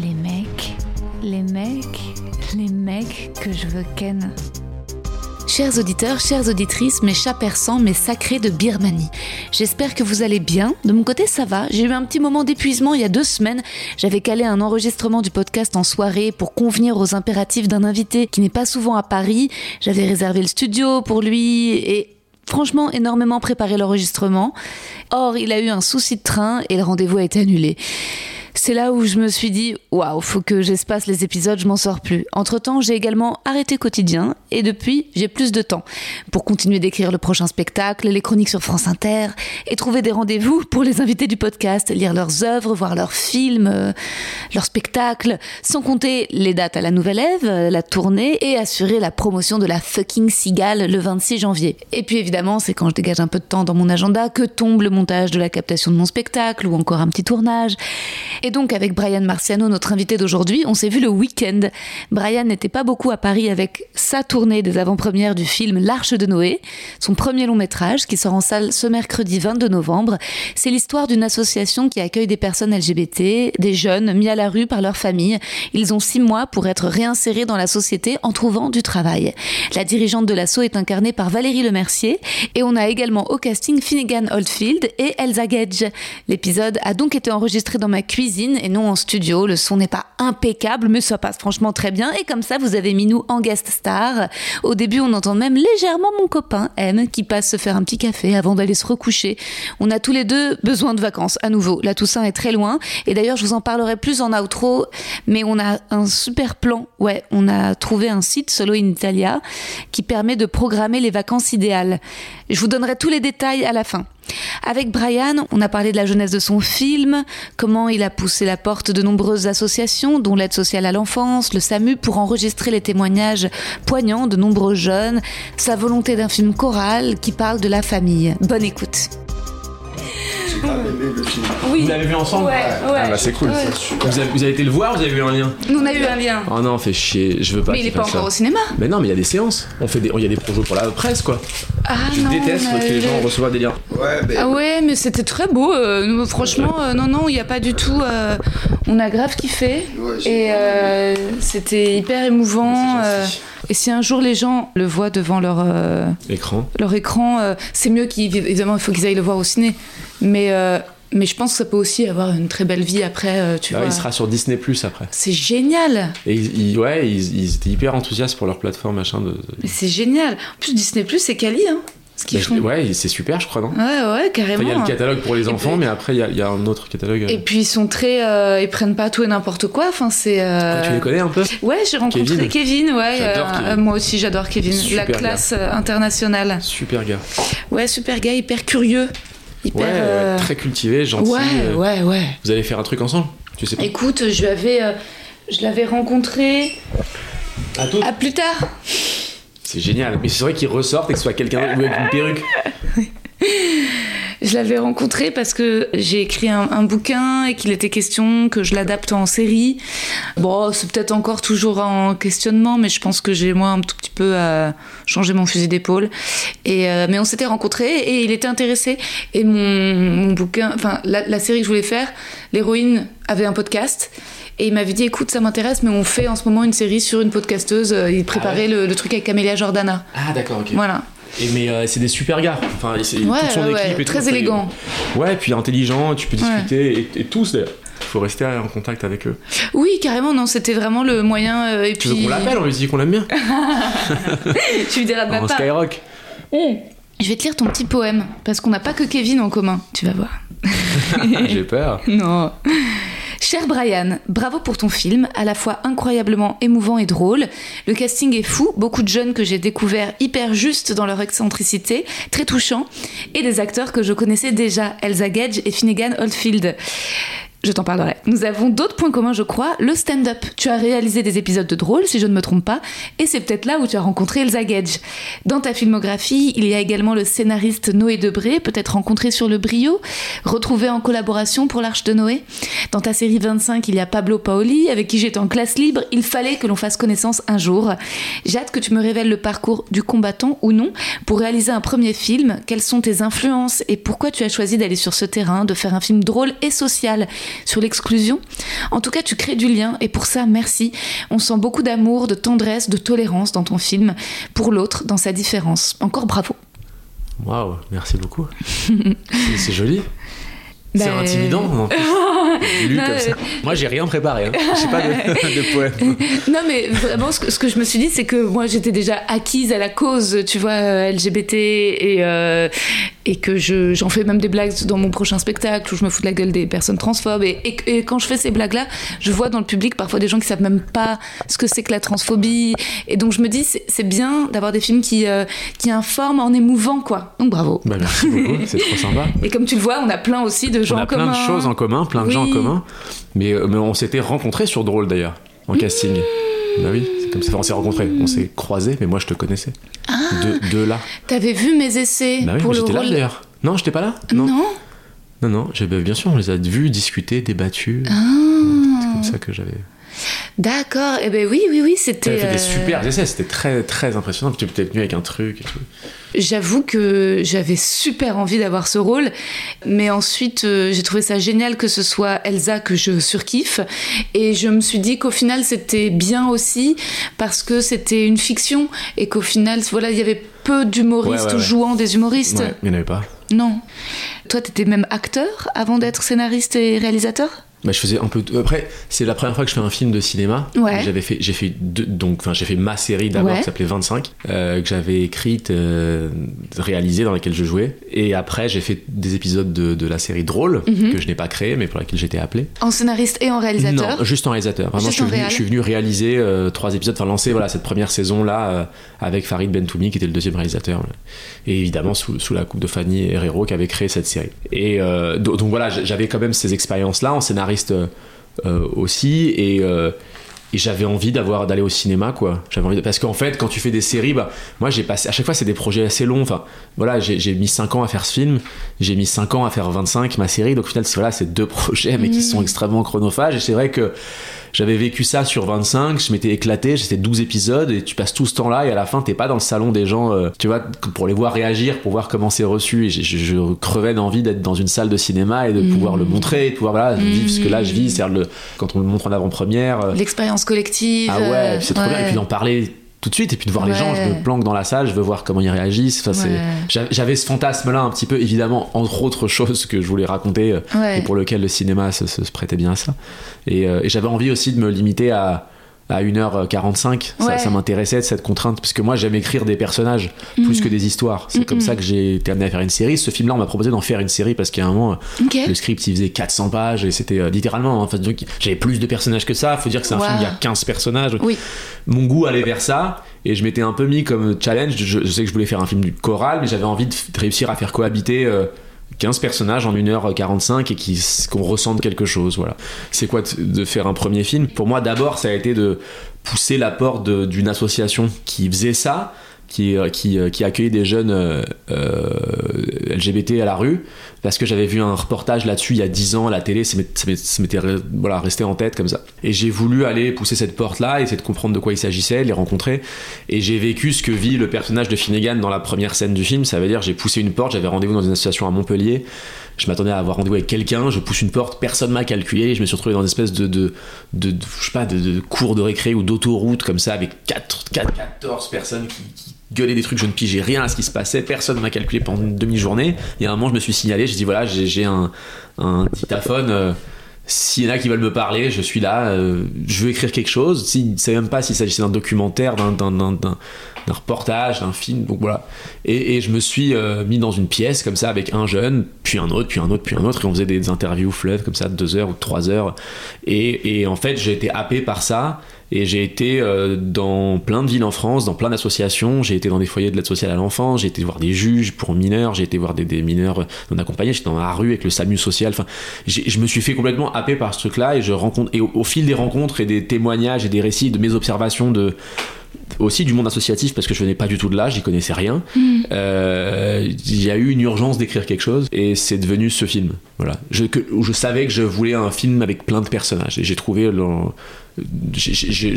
Les mecs, les mecs, les mecs que je veux ken. Chers auditeurs, chères auditrices, mes chats persans, mes sacrés de Birmanie. J'espère que vous allez bien. De mon côté, ça va. J'ai eu un petit moment d'épuisement il y a deux semaines. J'avais calé un enregistrement du podcast en soirée pour convenir aux impératifs d'un invité qui n'est pas souvent à Paris. J'avais réservé le studio pour lui et franchement énormément préparé l'enregistrement. Or, il a eu un souci de train et le rendez-vous a été annulé. C'est là où je me suis dit, waouh, faut que j'espace les épisodes, je m'en sors plus. Entre temps, j'ai également arrêté quotidien et depuis, j'ai plus de temps pour continuer d'écrire le prochain spectacle, les chroniques sur France Inter et trouver des rendez-vous pour les invités du podcast, lire leurs œuvres, voir leurs films, euh, leurs spectacles, sans compter les dates à la Nouvelle Ève, la tournée et assurer la promotion de la fucking Cigale le 26 janvier. Et puis évidemment, c'est quand je dégage un peu de temps dans mon agenda que tombe le montage de la captation de mon spectacle ou encore un petit tournage. Et donc avec Brian Marciano, notre invité d'aujourd'hui, on s'est vu le week-end. Brian n'était pas beaucoup à Paris avec sa tournée des avant-premières du film L'Arche de Noé, son premier long métrage qui sort en salle ce mercredi 22 novembre. C'est l'histoire d'une association qui accueille des personnes LGBT, des jeunes mis à la rue par leur famille. Ils ont six mois pour être réinsérés dans la société en trouvant du travail. La dirigeante de l'asso est incarnée par Valérie Lemercier et on a également au casting Finnegan Oldfield et Elsa Gage. L'épisode a donc été enregistré dans ma cuisine et non en studio. Le son n'est pas impeccable, mais ça passe franchement très bien. Et comme ça, vous avez mis nous en guest star. Au début, on entend même légèrement mon copain M qui passe se faire un petit café avant d'aller se recoucher. On a tous les deux besoin de vacances à nouveau. La Toussaint est très loin. Et d'ailleurs, je vous en parlerai plus en outro. Mais on a un super plan. Ouais, on a trouvé un site Solo in Italia qui permet de programmer les vacances idéales. Je vous donnerai tous les détails à la fin. Avec Brian, on a parlé de la jeunesse de son film, comment il a poussé la porte de nombreuses associations, dont l'aide sociale à l'enfance, le SAMU, pour enregistrer les témoignages poignants de nombreux jeunes, sa volonté d'un film choral qui parle de la famille. Bonne écoute. Vous l'avez vu ensemble Ouais, ouais. Ah bah c'est cool. Vous, avez, vous avez été le voir, vous avez vu un lien Nous, on a eu un lien. Oh non, fait chier, je veux pas. Mais il est pas encore au cinéma. Mais non, mais il y a des séances. On fait des, il y a des projets pour la presse quoi. Ah je non, déteste que les eu- gens reçoivent des liens. Ah ouais, mais c'était très beau. euh, nous, franchement, euh, non, non, il n'y a pas du tout. euh, on a grave kiffé. et euh, c'était hyper émouvant. Et si un jour les gens le voient devant leur, euh, Écran. leur écran, euh, c'est mieux qu'ils. Évidemment, il faut qu'ils aillent le voir au ciné. Mais, euh, mais je pense que ça peut aussi avoir une très belle vie après, tu vois. il sera sur Disney Plus après. C'est génial! Et ils, ils- ouais, ils, ils étaient hyper enthousiastes pour leur plateforme machin de. c'est génial! En plus, Disney, c'est Cali, hein? Ce qu'ils Mais je- font. ouais, c'est super, je crois, non Ouais, ouais, carrément. Enfin, il y a le catalogue pour les enfants, puis- mais après il y a, il y a un autre catalogue. Et puis ils sont très, euh, ils prennent pas tout et n'importe quoi. Enfin c'est. euh, Ah, Tu les connais un peu Ouais, j'ai rencontré Kevin. Kevin. ouais. Euh, Kevin. euh, moi aussi, j'adore Kevin. Super La classe internationale. Super gars. Ouais, super gars, hyper curieux, hyper. Ouais, euh, très cultivé, gentil. ouais, euh, ouais, ouais. Vous allez faire un truc ensemble Tu sais pas Écoute, je euh, l'avais rencontré. À tout. À plus tard. C'est génial. Mais c'est vrai qu'il ressorte et que ce soit quelqu'un avec une perruque. Je l'avais rencontré parce que j'ai écrit un, bouquin et qu'il était question que je l'adapte en série. Bon, c'est peut-être encore toujours en questionnement, mais je pense que j'ai moi un tout petit peu à changer mon fusil d'épaule. Et euh, mais on s'était rencontrés et il était intéressé. Et mon, bouquin, enfin la série que je voulais faire, l'héroïne avait un podcast. Et il m'avait dit, écoute, ça m'intéresse, mais on fait en ce moment une série sur une podcasteuse. Il préparait Ah ouais le, le truc avec Camélia Jordana. Ah, d'accord, ok. Voilà. Et mais euh, c'est des super gars. Enfin, c'est Ouais, toute son ouais, équipe et très tout. Élégant. Ouais, puis intelligent, tu peux discuter et, et tous d'ailleurs. Faut rester en contact avec eux. Oui, carrément, non, c'était vraiment le moyen. euh, et Tu puis. veux qu'on l'appelle On lui dit qu'on l'aime bien. tu lui diras de ma part. Skyrock. Je vais te lire ton petit poème, parce qu'on n'a pas que Kevin en commun, tu vas voir. J'ai peur. Non. Cher Brian, bravo pour ton film, à la fois incroyablement émouvant et drôle. Le casting est fou, beaucoup de jeunes que j'ai découverts hyper justes dans leur excentricité, très touchants, et des acteurs que je connaissais déjà, Elsa Gage et Finnegan Oldfield. Je t'en parlerai. Nous avons d'autres points communs, je crois. Le stand-up. Tu as réalisé des épisodes de drôle, si je ne me trompe pas, et c'est peut-être là où tu as rencontré Elsa Gage. Dans ta filmographie, il y a également le scénariste Noé Debré, peut-être rencontré sur le Brio, retrouvé en collaboration pour l'Arche de Noé. Dans ta série 25, il y a Pablo Paoli, avec qui j'étais en classe libre. Il fallait que l'on fasse connaissance un jour. J'ai hâte que tu me révèles le parcours du combattant ou non pour réaliser un premier film. Quelles sont tes influences et pourquoi tu as choisi d'aller sur ce terrain, de faire un film drôle et social? Sur l'exclusion En tout cas, tu crées du lien et pour ça, merci. On sent beaucoup d'amour, de tendresse, de tolérance dans ton film pour l'autre, dans sa différence. Encore bravo. Waouh, merci beaucoup. C'est- joli. C'est Bah, intimidant en plus. Lu Non, comme ça. Moi j'ai rien préparé. Hein. J'ai pas de, de poème. Non, mais vraiment, ce que, ce que je me suis dit, c'est que moi, j'étais déjà acquise à la cause, tu vois, euh, LGBT, et, euh, et que je- j'en fais même des blagues dans mon prochain spectacle où je me fous de la gueule des personnes transphobes. Et, et- et quand je fais ces blagues-là, je vois dans le public parfois des gens qui savent même pas ce que c'est que la transphobie. Et donc, je me dis, c'est c'est bien d'avoir des films qui, euh, qui informent en émouvant, quoi. Donc, bravo. Bah, merci beaucoup, c'est trop sympa. Et comme tu le vois, on a plein aussi de gens On a plein de choses en commun, plein de gens en commun. Mais, euh, mais on s'était rencontrés sur Drôle d'ailleurs, en casting. Bah oui, c'est comme ça. Enfin, on s'est rencontrés, on s'est croisés, mais moi je te connaissais. De, de là. T'avais vu mes essais Bah oui, pour mais le j'étais là rôle d'ailleurs. Non, j'étais pas là? Non. Non, non, j'ai- bah, bien sûr, on les a vus, discutés, débattus. Ah. C'est comme ça que j'avais. D'accord. Eh ben oui, oui, oui, c'était. fait des euh, super essais, c'était très, très impressionnant. Puis tu étais venu avec un truc et tout. J'avoue que j'avais super envie d'avoir ce rôle, mais ensuite euh, j'ai trouvé ça génial que ce soit Elsa que je surkiffe, et je me suis dit qu'au final c'était bien aussi parce que c'était une fiction et qu'au final voilà il y avait peu d'humoristes Ouais, ouais, ouais. jouant des humoristes. Il n'y en avait pas. Non. Toi t'étais même acteur avant d'être scénariste et réalisateur? Bah, je faisais un peu. Après, c'est la première fois que je fais un film de cinéma. Ouais. J'avais fait, j'ai fait deux, donc, enfin, j'ai fait ma série d'abord Ouais. qui s'appelait 25, euh, que j'avais écrite, euh, réalisée, dans laquelle je jouais. Et après, j'ai fait des épisodes de, de la série Drôle Mhm. que je n'ai pas créé, mais pour laquelle j'étais appelé. En scénariste et en réalisateur Non, juste en réalisateur. Vraiment, je, suis venu, je suis venu réaliser euh, trois épisodes, enfin lancer voilà cette première saison là euh, avec Farid Bentoumi qui était le deuxième réalisateur, et évidemment sous, sous la coupe de Fanny Herrero qui avait créé cette série. Et do- donc voilà, j'avais quand même ces expériences là en scénariste euh, euh, aussi et euh, et j'avais envie d'avoir d'aller au cinéma quoi. J'avais envie de- parce qu'en fait quand tu fais des séries bah moi j'ai passé à chaque fois c'est des projets assez longs. Enfin voilà j'ai mis 5 ans à faire ce film j'ai mis 5 ans à faire 25 ma série. Donc au final c'est voilà c'est deux projets mais qui Mm. sont extrêmement chronophages. Et c'est vrai que j'avais vécu ça sur 25 je m'étais éclaté j'étais 12 épisodes et tu passes tout ce temps là et à la fin t'es pas dans le salon des gens euh, tu vois pour les voir réagir pour voir comment c'est reçu et je, crevais d'envie d'être dans une salle de cinéma et de pouvoir le montrer et de pouvoir voilà vivre ce que là je vis c'est-à-dire le quand on le montre en avant-première euh, L'expérience collective. ah ouais, puis c'est trop bien. Et puis d'en parler tout de suite, et puis de voir les gens. Je me planque dans la salle, je veux voir comment ils réagissent. Enfin, Ouais. J'avais ce fantasme-là un petit peu, évidemment, entre autres choses que je voulais raconter, euh, Ouais. et pour lequel le cinéma se, se- se prêtait bien à ça. Et, euh, et j'avais envie aussi de me limiter à à 1h45, ça, Ouais. ça m'intéressait cette contrainte, parce que moi j'aime écrire des personnages plus Mm. que des histoires. C'est comme ça que j'ai été amené à faire une série. Ce film-là, on m'a proposé d'en faire une série parce qu'à un moment, le script il faisait 400 pages et c'était euh, littéralement hein, que j'avais plus de personnages que ça faut dire que c'est un Wow. film il y a 15 personnages Oui. mon goût allait vers ça et je m'étais un peu mis comme challenge je, je sais que je voulais faire un film du choral mais j'avais envie de réussir à faire cohabiter euh, 15 personnages en 1h45 et qu'on ressente quelque chose voilà. C'est quoi de, faire un premier film? Pour moi d'abord ça a été de pousser la porte d'une association qui faisait ça qui, euh, qui, euh, qui accueillait des jeunes euh, LGBT à la rue parce que j'avais vu un reportage là-dessus il y a 10 ans à la télé, ça m'était voilà, resté en tête comme ça. Et j'ai voulu aller pousser cette porte-là, essayer de comprendre de quoi il s'agissait, les rencontrer. Et j'ai vécu ce que vit le personnage de Finnegan dans la première scène du film, ça veut dire j'ai poussé une porte, j'avais rendez-vous dans une association à Montpellier, je m'attendais à avoir rendez-vous avec quelqu'un, je pousse une porte, personne m'a calculé, je me suis retrouvé dans une espèce de, de, de, de- je sais pas, de, de cours de récré ou d'autoroute comme ça avec 4, 4, 14 personnes qui, qui gueuler des trucs, je ne pigeais rien à ce qui se passait, personne m'a calculé pendant une demi-journée. Et à un moment, je me suis signalé, je dis voilà, j'ai un, un dictaphone. euh, s'il y en a qui veulent me parler, je suis là, euh, je veux écrire quelque chose. Si, ne sait même pas s'il s'agissait d'un documentaire, d'un, reportage, d'un film, donc voilà. Et, et je me suis euh, mis dans une pièce comme ça avec un jeune, puis un autre, puis un autre, puis un autre, et on faisait des interviews fleuves comme ça de deux heures ou trois heures. Et, et en fait, j'ai été happé par ça. Et j'ai été euh, dans plein de villes en France, dans plein d'associations. J'ai été dans des foyers de l'aide sociale à l'enfance. J'ai été voir des juges pour mineurs. J'ai été voir des, des mineurs non accompagnés. J'étais dans la rue avec le SAMU social. Enfin, je me suis fait complètement happer par ce truc-là. Et je rencontre, et au, au fil des rencontres et des témoignages et des récits, de mes observations de aussi du monde associatif parce que je venais pas du tout de là, j'y connaissais rien. Euh, Il y a eu une urgence d'écrire quelque chose et c'est devenu ce film. Voilà, je, que- où je savais que je voulais un film avec plein de personnages et j'ai trouvé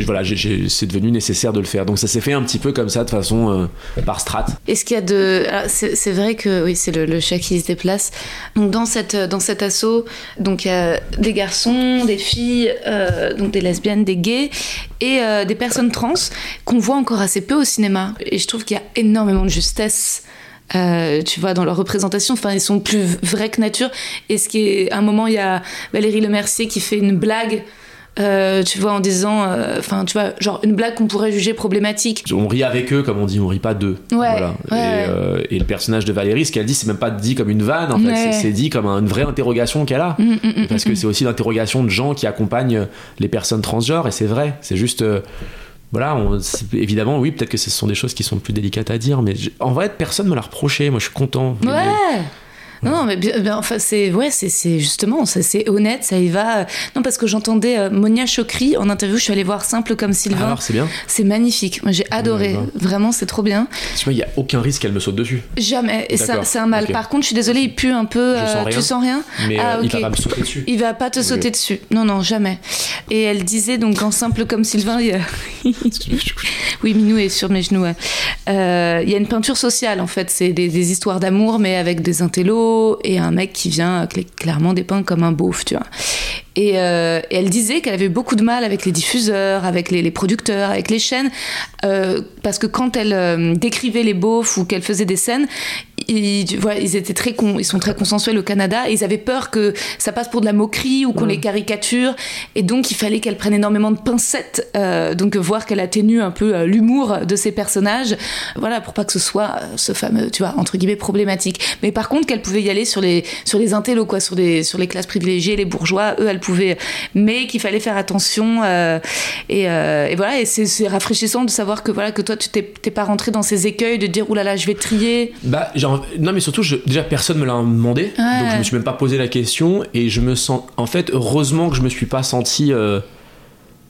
voilà, c'est devenu nécessaire de le faire. Donc ça s'est fait un petit peu comme ça de façon euh, par strat. Est-ce qu'il y a de. alors, C'est vrai que oui, c'est le, chat qui se déplace. Donc dans, cette, dans cet assaut, donc il y a des garçons, des filles, euh, donc des lesbiennes, des gays et euh, des personnes trans qu'on voit encore assez peu au cinéma. Et je trouve qu'il y a énormément de justesse. euh, tu vois, dans leur représentation, enfin, ils sont plus vrais que nature. Et ce qui est, à un moment, il y a Valérie Lemercier qui fait une blague, euh, tu vois, en disant, euh, enfin, tu vois, genre une blague qu'on pourrait juger problématique. On rit avec eux, comme on dit, on rit pas d'eux. Ouais, Voilà. ouais, et, ouais. euh, et le personnage de Valérie, ce qu'elle dit, c'est même pas dit comme une vanne, en fait, c'est- dit comme une vraie interrogation qu'elle a. Mm, mm, mm, Parce que c'est aussi l'interrogation de gens qui accompagnent les personnes transgenres, et c'est vrai, c'est juste. voilà, on- évidemment, oui, peut-être que ce sont des choses qui sont plus délicates à dire, mais en vrai, personne me l'a reproché. Moi, je suis content. Ouais. Non, non, mais bien, bien, enfin, c'est ouais, c'est justement, c'est honnête, ça y va. Non, parce que j'entendais euh, Monia Chokri en interview, je suis allée voir Simple comme Sylvain. Alors, c'est bien. c'est magnifique. Moi, j'ai adoré. Ouais, ouais. Vraiment, c'est trop bien. Tu vois, il y a aucun risque qu'elle me saute dessus. Jamais. Et ça, c'est un mal. Par contre, je suis désolée, il pue un peu. Je euh, sens rien. Tu sens rien Mais Ah, euh, il va pas me sauter dessus. Il va pas te sauter dessus. Non, non, jamais. Et elle disait donc en simple comme Sylvain, il y a... oui, Minou est sur mes genoux. ouais. Euh, il y a une peinture sociale en fait. C'est des, des histoires d'amour, mais avec des intellos et un mec qui vient euh, cl- clairement dépeint comme un beauf, tu vois. Et, euh, et elle disait qu'elle avait eu beaucoup de mal avec les diffuseurs, avec les, les producteurs, avec les chaînes, euh, parce que quand elle euh, décrivait les beaufs ou qu'elle faisait des scènes, ils, vois, ils étaient très con, ils sont très consensuels au Canada et ils avaient peur que ça passe pour de la moquerie ou qu'on les caricature. Et donc il fallait qu'elle prenne énormément de pincettes donc voir qu'elle atténue un peu l'humour de ses personnages. Voilà pour pas que ce soit ce fameux tu vois entre guillemets problématique. Mais par contre qu'elle pouvait y aller sur les sur les intellos quoi sur les sur les classes privilégiées les bourgeois eux elle pouvait mais qu'il fallait faire attention euh, et, euh, et voilà et c'est rafraîchissant de savoir que voilà que toi tu t'es pas rentré dans ces écueils de dire oulala je vais trier Bah, genre, non, mais surtout, je- déjà, personne me l'a demandé. Ouais. Donc, je me suis même pas posé la question. Et je me sens. En fait, heureusement que je me suis pas senti euh,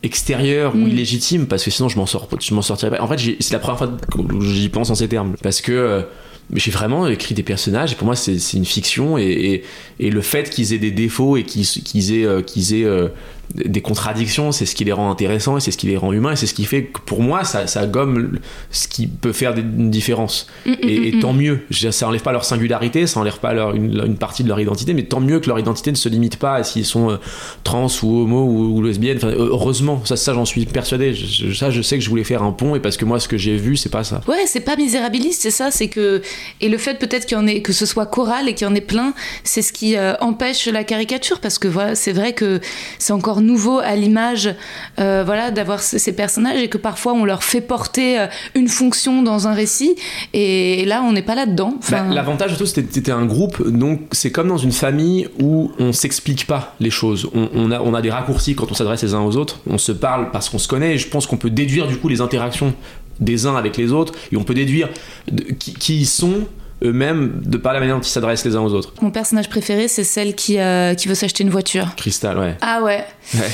extérieur ou Mm. illégitime. Parce que sinon, je m'en sors, je m'en sortirais pas. En fait, c'est la première fois que j'y pense en ces termes. Parce que. Mais j'ai vraiment écrit des personnages et pour moi c'est une fiction et, et, le fait qu'ils aient des défauts et qu'ils aient, euh, qu'ils aient euh, des contradictions c'est ce qui les rend intéressants et c'est ce qui les rend humains et c'est ce qui fait que pour moi ça, ça gomme ce qui peut faire une différence. Et, et tant mieux. Ça enlève pas leur singularité ça enlève pas leur, une, une partie de leur identité mais tant mieux que leur identité ne se limite pas à s'ils sont euh, trans ou homo ou, ou lesbiennes. Enfin, heureusement ça, ça j'en suis persuadé. Je- ça je sais que je voulais faire un pont et parce que moi ce que j'ai vu c'est pas ça. Ouais, c'est pas misérabiliste, c'est ça, c'est que et le fait peut-être qu'il y en ait que ce soit choral et qu'il y en ait plein, c'est ce qui euh, empêche la caricature parce que voilà, c'est vrai que c'est encore nouveau à l'image euh, voilà d'avoir ces, personnages et que parfois on leur fait porter euh, une fonction dans un récit et, là on n'est pas là-dedans. Bah, Enfin, L'avantage surtout c'était c'était un groupe, donc c'est comme dans une famille où on s'explique pas les choses. On, on a, on a des raccourcis quand on s'adresse les uns aux autres. On se parle parce qu'on se connaît. Et je pense qu'on peut déduire du coup les interactions des uns avec les autres et on peut déduire de- qui, qui ils sont eux-mêmes de par la manière dont ils s'adressent les uns aux autres. mon personnage préféré, c'est celle qui euh, qui veut s'acheter une voiture. Cristal, ouais. Ah ouais. Ouais.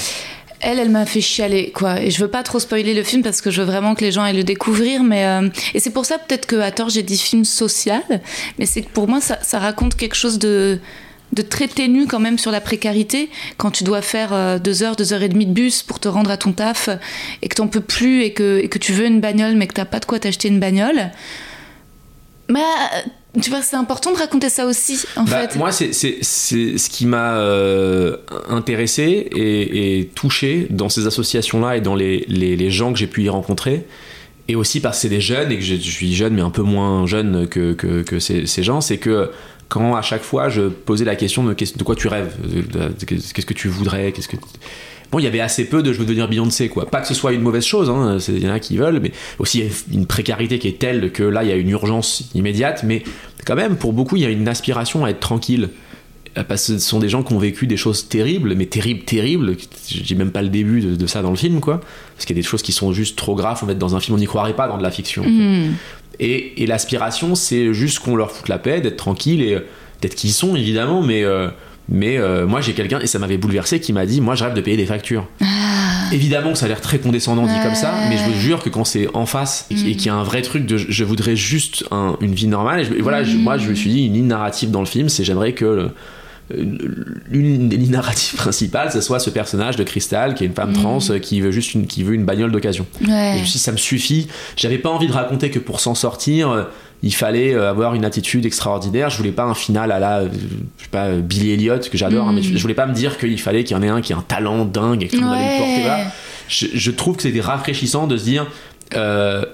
Elle, elle m'a fait chialer, quoi. Et je veux pas trop spoiler le film parce que je veux vraiment que les gens aillent le découvrir. Mais euh, et c'est pour ça peut-être que à tort j'ai dit film social, mais c'est que pour moi ça, ça raconte quelque chose de de très ténu quand même sur la précarité quand tu dois faire euh, deux heures, deux heures et demie de bus pour te rendre à ton taf et que t'en peux plus et que, et que tu veux une bagnole mais que t'as pas de quoi t'acheter une bagnole. Bah, tu vois, c'est important de raconter ça aussi, en Bah, fait. Moi, c'est ce qui m'a euh, intéressé et, et touché dans ces associations-là et dans les, les, les gens que j'ai pu y rencontrer. et aussi parce que c'est des jeunes et que je, je suis jeune mais un peu moins jeune que, que, que ces, ces gens, c'est que quand à chaque fois je posais la question de, de quoi tu rêves, qu'est-ce que tu voudrais, qu'est-ce que bon il y avait assez peu de je veux devenir Beyoncé quoi, pas que ce soit une mauvaise chose, hein, c'est- il y en a qui veulent, mais aussi une précarité qui est telle que là il y a une urgence immédiate, mais quand même pour beaucoup il y a une aspiration à être tranquille. Euh, Parce que ce sont des gens qui ont vécu des choses terribles, mais terribles, terribles. Je dis même pas le début de, de ça dans le film, quoi. Parce qu'il y a des choses qui sont juste trop graves, en fait, dans un film, on n'y croirait pas dans de la fiction. en fait. Hmm. Et, et l'aspiration, c'est juste qu'on leur foute la paix, d'être tranquille et euh, d'être qui ils sont, évidemment, mais. euh, mais euh, moi j'ai quelqu'un, et ça m'avait bouleversé, qui m'a dit Moi je rêve de payer des factures. Évidemment que ça a l'air très condescendant dit comme ça, mais je vous jure que quand c'est en face et, qu'il- et qu'il y a un vrai truc de je- voudrais juste un- une vie normale, et, je- et voilà, je- moi je me suis dit une ligne narrative dans le film, c'est j'aimerais que le- l'une des lignes narratives principales, ce soit ce personnage de Crystal qui est une femme trans euh, qui veut juste une, qui veut une bagnole d'occasion. Et Ouais. je me suis dit, ça me suffit. J'avais pas envie de raconter que pour s'en sortir, euh, il fallait euh, avoir une attitude extraordinaire. Je voulais pas un final à la, euh, je sais pas, euh, Billy Elliot, que j'adore, hein, mais je, je voulais pas me dire qu'il fallait qu'il y en ait un qui a un talent dingue et que tout le monde allait le porter. Je, je trouve que c'était rafraîchissant de se dire. euh,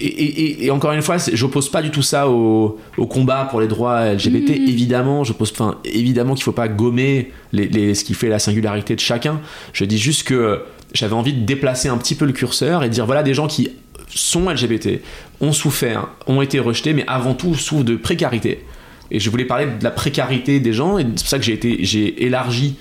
et, et- et- et encore une fois, j'oppose pas du tout ça au, au combat pour les droits LGBT. Évidemment, je pose, enfin, évidemment qu'il faut pas gommer les, les- ce qui fait la singularité de chacun. Je dis juste que j'avais envie de déplacer un petit peu le curseur et de dire voilà des gens qui sont LGBT, ont souffert, ont été rejetés, mais avant tout souffrent de précarité. Et je voulais parler de la précarité des gens, et c'est pour ça que j'ai été, j'ai élargi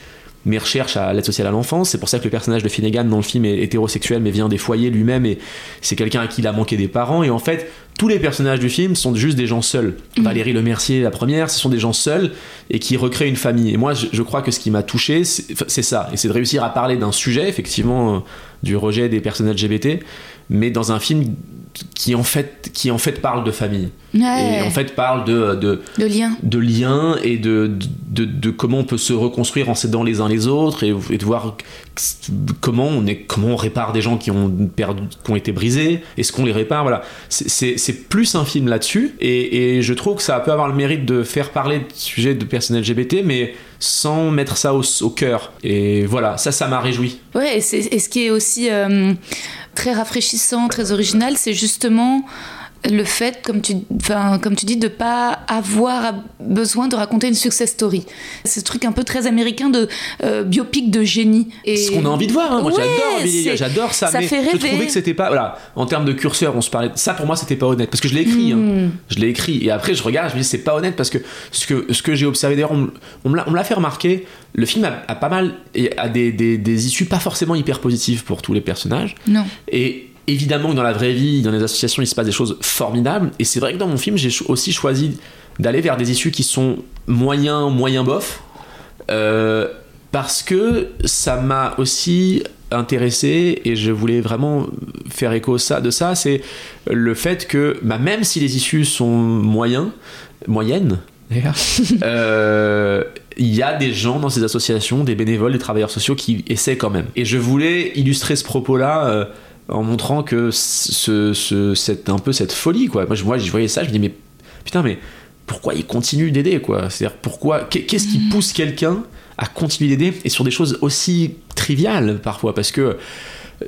mes recherches à l'aide sociale à l'enfance. C'est pour ça que le personnage de Finnegan dans le film est hétérosexuel, mais vient des foyers lui-même, et c'est quelqu'un à qui il a manqué des parents. Et en fait, tous les personnages du film sont juste des gens seuls. Valérie Le Mercier, la première, ce sont des gens seuls et qui recréent une famille. Et moi, je, je crois que ce qui m'a touché, c'est ça. Et c'est de réussir à parler d'un sujet, effectivement, euh, du rejet des personnes LGBT, mais dans un film qui en fait, qui en fait parle de famille. Ouais. Et en fait parle de, de, Le lien. de liens et de, de, de comment on peut se reconstruire en s'aidant les uns les autres et, et de voir comment on, est, comment on répare des gens qui ont, perdu, qui ont été brisés, est-ce qu'on les répare, voilà. C'est- plus un film là-dessus et, et je trouve que ça peut avoir le mérite de faire parler de sujets de personnes LGBT mais sans mettre ça au, au cœur. Et voilà, ça, ça m'a réjoui. Ouais, et ce qui est aussi euh, très rafraîchissant, très original, c'est justement le fait, comme tu, enfin, comme tu dis, de pas avoir besoin de raconter une success story. C'est ce truc un peu très américain de euh, biopic de génie. Et... ce qu'on a envie de voir. hein. Moi, Ouais, j'adore c'est- ça, ça mais fait je rêver. trouvais que c'était pas. Voilà, en termes de curseur, on se parlait. Ça, pour moi, c'était pas honnête parce que je l'ai écrit. hein. Hmm. Je l'ai écrit et après, je regarde, je me dis c'est pas honnête parce que ce que ce que j'ai observé d'ailleurs, on, me- on me l'a- on me l'a fait remarquer. Le film a, a pas mal et a des, des, des issues pas forcément hyper positives pour tous les personnages. Non. Et évidemment que dans la vraie vie, dans les associations, il se passe des choses formidables. Et c'est vrai que dans mon film, j'ai aussi choisi d'aller vers des issues qui sont moyens, moyen bof. Euh, parce que ça m'a aussi intéressé et je voulais vraiment faire écho ça, de ça, c'est le fait que bah, même si les issues sont moyens, moyennes, euh, il y a des gens dans ces associations, des bénévoles, des travailleurs sociaux qui essaient quand même. Et je voulais illustrer ce propos-là euh, en montrant que ce, ce- cette, un peu cette folie, quoi. Moi, je, moi, je voyais ça, je me dis, mais putain, mais pourquoi il continue d'aider, quoi? C'est-à-dire, pourquoi qu'est- Qu'est-ce qui pousse quelqu'un à continuer d'aider? Et sur des choses aussi triviales parfois Parce que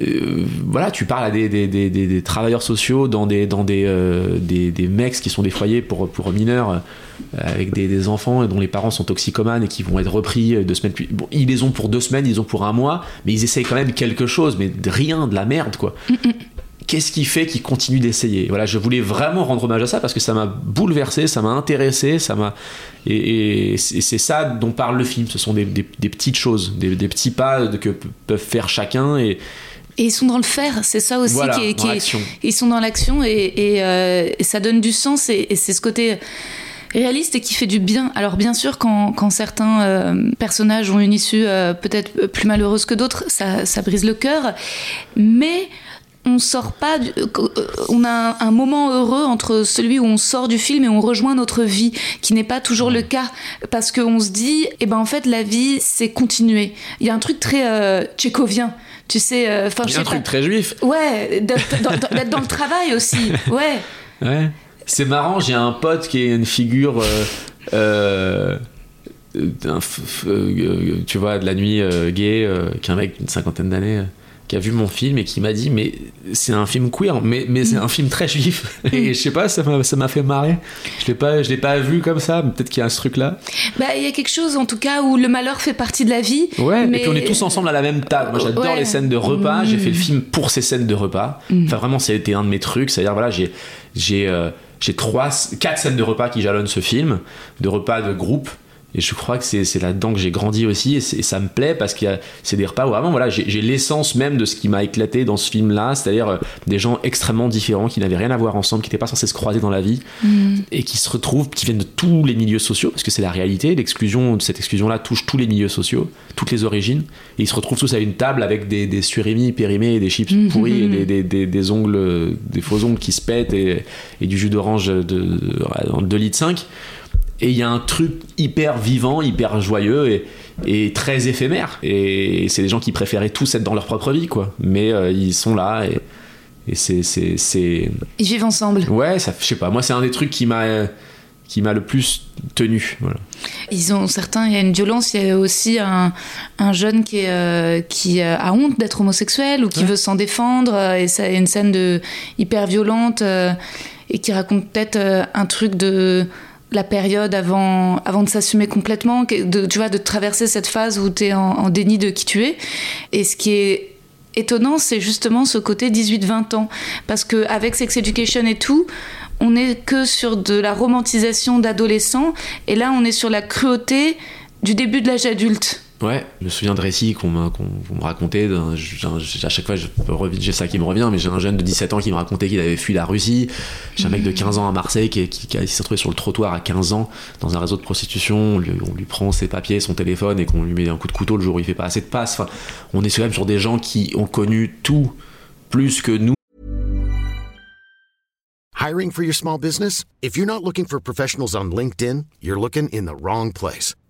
euh, voilà, tu parles à des, des, des- travailleurs sociaux dans des, dans des, euh, des, des mecs qui sont des foyers pour, pour mineurs euh, avec des, des enfants et dont les parents sont toxicomanes et qui vont être repris deux semaines plus. Bon, ils les ont pour deux semaines, ils ont pour un mois, mais ils essayent quand même quelque chose, mais de rien, de la merde quoi. Qu'est-ce qui fait qu'ils continuent d'essayer? Voilà, je voulais vraiment rendre hommage à ça parce que ça m'a bouleversé, ça m'a intéressé, ça m'a et, et c'est ça dont parle le film. Ce sont des, petites choses, des, petits pas que pe- peuvent faire chacun et Et ils sont dans le faire, c'est ça aussi Voilà, qui est. qui est- ils sont dans l'action et, et, euh, et ça donne du sens et, et c'est ce côté réaliste et qui fait du bien. Alors bien sûr, quand, quand certains euh, personnages ont une issue euh, peut-être plus malheureuse que d'autres, ça, ça brise le cœur, mais on sort pas, du- euh, on a un, un moment heureux entre celui où on sort du film et on rejoint notre vie, qui n'est pas toujours le cas, parce qu'on se dit, eh ben en fait la vie c'est continuer. Il y a un truc très euh, tchécovien, tu sais, euh, enfin un pas. truc très juif. Ouais, d'être dans, le travail aussi. Ouais. Ouais. C'est marrant, j'ai un pote qui est une figure. euh, euh, tu vois, de la nuit euh, gay, euh, qui est un mec d'une cinquantaine d'années. Qui a vu mon film et qui m'a dit mais c'est un film queer mais, mais c'est un film très juif. Et je sais pas ça m'a, ça m'a fait marrer. Je l'ai pas je l'ai pas vu comme ça mais peut-être qu'il y a ce truc là Bah, il y a quelque chose en tout cas où le malheur fait partie de la vie. ouais mais... et puis on est tous ensemble à la même table. Moi j'adore Ouais. les scènes de repas. Mm. j'ai fait le film pour ces scènes de repas. Enfin vraiment c'était un de mes trucs. C'est à dire voilà j'ai j'ai euh, j'ai trois quatre scènes de repas qui jalonnent ce film de repas de groupe et je crois que c'est là-dedans que j'ai grandi aussi et, ça me plaît parce que c'est des repas où vraiment voilà j'ai l'essence même de ce qui m'a éclaté dans ce film là c'est-à-dire euh, des gens extrêmement différents qui n'avaient rien à voir ensemble qui n'étaient pas censés se croiser dans la vie et qui se retrouvent qui viennent de tous les milieux sociaux parce que c'est la réalité l'exclusion cette exclusion là touche tous les milieux sociaux toutes les origines et ils se retrouvent tous à une table avec des, des surémis périmés et des chips pourris et des, des, des, des ongles euh, des faux ongles qui se pètent et, et du jus d'orange de, de, en 2 litres 5 et il y a un truc hyper vivant, hyper joyeux et, et très éphémère. Et c'est des gens qui préféraient tous être dans leur propre vie, quoi. Mais euh, ils sont là et, et c'est, c'est, c'est- Ils vivent ensemble. Ouais, ça, je sais pas. Moi, c'est un des trucs qui m'a, qui m'a le plus tenu. Voilà. Ils ont certains, il y a une violence, il y a aussi un, un jeune qui, est, euh, qui a honte d'être homosexuel ou qui veut s'en défendre euh, et ça y a une scène de hyper violente euh, et qui raconte peut-être un truc de la période avant, avant de s'assumer complètement, de, tu vois, de traverser cette phase où tu es en, en déni de qui tu es. Et ce qui est étonnant, c'est justement ce côté 18-20 ans. Parce qu'avec Sex Education et tout, on n'est que sur de la romantisation d'adolescents, et là on est sur la cruauté du début de l'âge adulte. Ouais, je me souviens de récits qu'on me racontait. à chaque fois, j'ai ça qui me revient, mais j'ai un jeune de 17 ans qui me racontait qu'il avait fui la Russie. J'ai un mec de 15 ans à Marseille qui, s'est retrouvé sur le trottoir à 15 ans dans un réseau de prostitution. On lui, on lui prend ses papiers, son téléphone et qu'on lui met un coup de couteau le jour où il fait pas assez de passes. Enfin, on est quand même sur des gens qui ont connu tout plus que nous. Hiring for your small business? If you're not looking for professionals on LinkedIn, you're looking in the wrong place.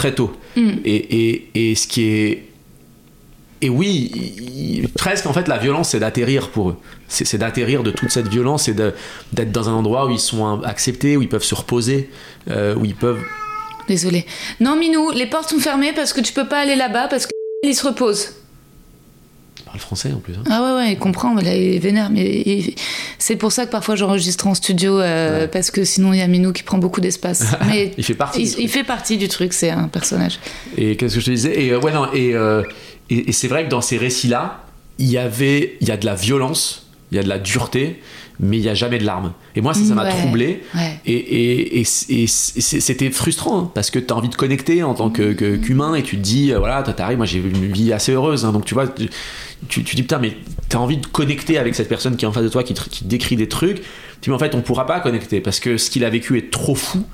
Très tôt. Et, et, et ce qui est. Et oui, il- presque en fait, la violence, c'est d'atterrir pour eux. C'est c'est d'atterrir de toute cette violence et de- d'être dans un endroit où ils sont acceptés, où ils peuvent se reposer, euh, où ils peuvent. Désolée. Non, Minou, les portes sont fermées parce que tu peux pas aller là-bas parce qu'il se repose. Ils parlent français en plus. hein. Ah ouais, ouais, il comprend, mais là, il est vénère. Mais il- c'est pour ça que parfois j'enregistre en studio, euh, Ouais. parce que sinon il y a Minou qui prend beaucoup d'espace. Mais Il fait partie. du il, truc. il fait partie du truc, c'est un personnage. Et qu'est-ce que je te disais? Et euh, ouais, non, et, euh, et, et c'est vrai que dans ces récits-là, il y avait, il y a de la violence, il y a de la dureté, mais il y a jamais de larmes. Et moi, ça, ça m'a Ouais, troublé. ouais. Et, et, et, c'était frustrant hein, parce que tu as envie de connecter en tant que- que- qu'humain et tu te dis, euh, voilà, toi t'arrives, moi j'ai une vie assez heureuse, hein, donc tu vois, tu, tu, tu dis putain, mais t'as envie de connecter avec cette personne qui est en face de toi, qui, te- qui te décrit des trucs. Tu dis, mais en fait, on pourra pas connecter parce que ce qu'il a vécu est trop fou,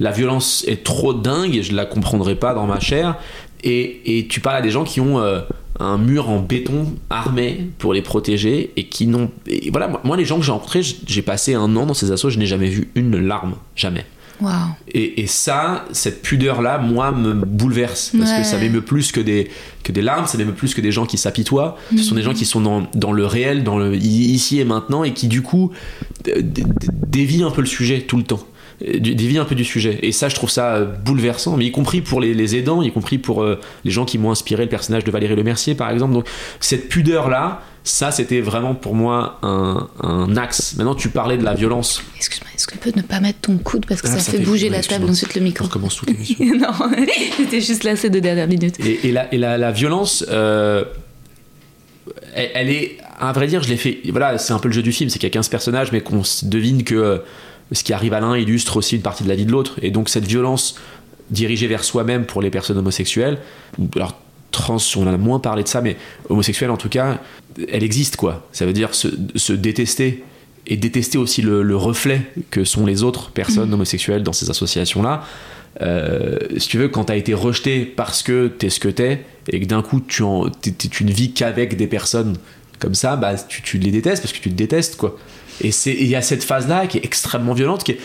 la violence est trop dingue et je la comprendrai pas dans ma chair. Et, et tu parles à des gens qui ont euh, un mur en béton armé pour les protéger et qui n'ont. et voilà, moi, les gens que j'ai rencontrés, j'ai passé un an dans ces assos, je n'ai jamais vu une larme, jamais. Et, et ça, cette pudeur-là, moi, me bouleverse. Parce Ouais. que ça m'émeut plus que des, que des larmes, ça m'émeut plus que des gens qui s'apitoient. Ce sont des gens qui sont dans, dans le réel, dans le ici et maintenant, et qui, du coup, dévient un peu le sujet tout le temps. Euh, Dévient un peu du sujet. Et ça, je trouve ça euh, bouleversant, mais y compris pour les, les aidants, y compris pour euh, les gens qui m'ont inspiré le personnage de Valérie Lemercier, par exemple. Donc, cette pudeur-là, ça, c'était vraiment pour moi un, un axe. Maintenant, tu parlais de la violence. Excuse-moi, est-ce que tu peux ne pas mettre ton coude parce que Ah, ça, ça fait fait- bouger la table, ensuite le On micro recommence toute l'émission. Non, c'était juste là ces deux dernières minutes. Et, et la, et la, la violence, euh, elle, elle est, à vrai dire, je l'ai fait. Voilà, c'est un peu le jeu du film, c'est qu'il y a 15 personnages, mais qu'on devine que ce qui arrive à l'un illustre aussi une partie de la vie de l'autre. Et donc, cette violence dirigée vers soi-même pour les personnes homosexuelles, alors trans, on en a moins parlé de ça, mais homosexuelle en tout cas, elle existe quoi. Ça veut dire se, se détester et détester aussi le, le reflet que sont les autres personnes homosexuelles dans ces associations-là. Euh, si tu veux, quand t'as été rejeté parce que t'es ce que t'es et que d'un coup tu, en, t'es- t'es- tu ne vis qu'avec des personnes comme ça, bah, tu, tu les détestes parce que tu te détestes, quoi. Et il y a cette phase là qui est extrêmement violente, qui,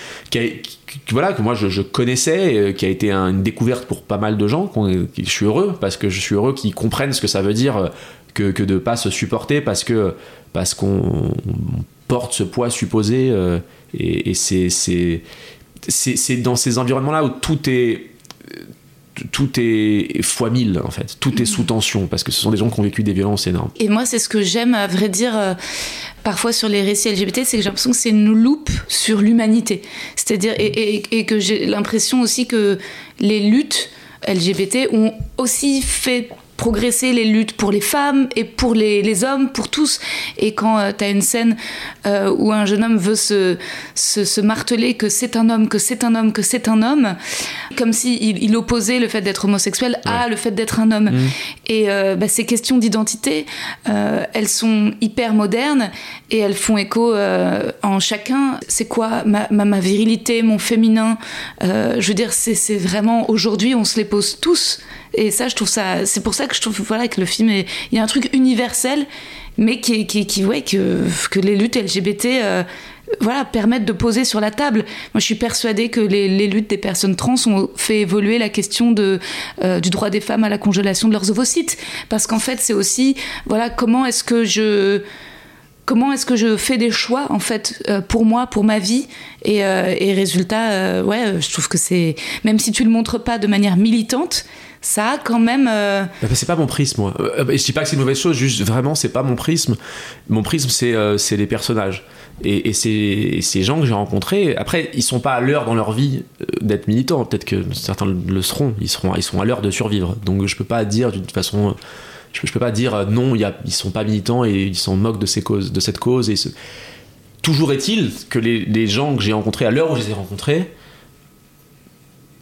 voilà que moi je, connaissais, euh, qui a été un- une découverte pour pas mal de gens. Je suis heureux parce que je suis heureux qu'ils comprennent ce que ça veut dire euh, que, que de pas se supporter parce que parce qu'on on porte ce poids supposé euh, et, et c'est dans ces environnements là où tout est tout est fois mille en fait. Tout est sous tension parce que ce sont des gens qui ont vécu des violences énormes. Et moi, c'est ce que j'aime, à vrai dire, euh, parfois sur les récits LGBT, c'est que j'ai l'impression que c'est une loupe sur l'humanité. C'est-à-dire, et, et- et que j'ai l'impression aussi que les luttes LGBT ont aussi fait progresser les luttes pour les femmes et pour les, les hommes, pour tous. Et quand tu as une scène euh, où un jeune homme veut se, se, se marteler que c'est un homme, que c'est un homme, que c'est un homme, comme si il, opposait le fait d'être homosexuel à le fait d'être un homme. Et euh, bah, ces questions d'identité, euh, elles sont hyper modernes et elles font écho euh, en chacun. C'est quoi ma, ma, ma virilité, mon féminin? Euh, Je veux dire, c'est c'est vraiment aujourd'hui, on se les pose tous. Et ça, je trouve ça. C'est pour ça que je trouve voilà, que le film est. Il y a un truc universel, mais qui, qui, qui ouais, que, que les luttes LGBT. euh, voilà, permettent de poser sur la table. Moi, je suis persuadée que les, les luttes des personnes trans ont fait évoluer la question de, euh, du droit des femmes à la congélation de leurs ovocytes. Parce qu'en fait, c'est aussi, voilà, comment est-ce que je comment est-ce que je fais des choix en fait euh, pour moi, pour ma vie et, euh, résultat, ouais, je trouve que c'est même si tu le montres pas de manière militante, ça quand même. euh, Bah, c'est pas mon prisme, moi. Euh, et je dis pas que c'est une mauvaise chose, juste vraiment, c'est pas mon prisme. Mon prisme, c'est euh, les personnages. Et, ces gens que j'ai rencontrés, après, ils sont pas à l'heure dans leur vie d'être militants. Peut-être que certains le seront. Ils seront, ils sont à l'heure de survivre. Donc je peux pas dire d'une façon. Je peux, pas dire non, ils sont pas militants et ils s'en moquent de, cette cause. Et Toujours est-il que les gens que j'ai rencontrés à l'heure où je les ai rencontrés,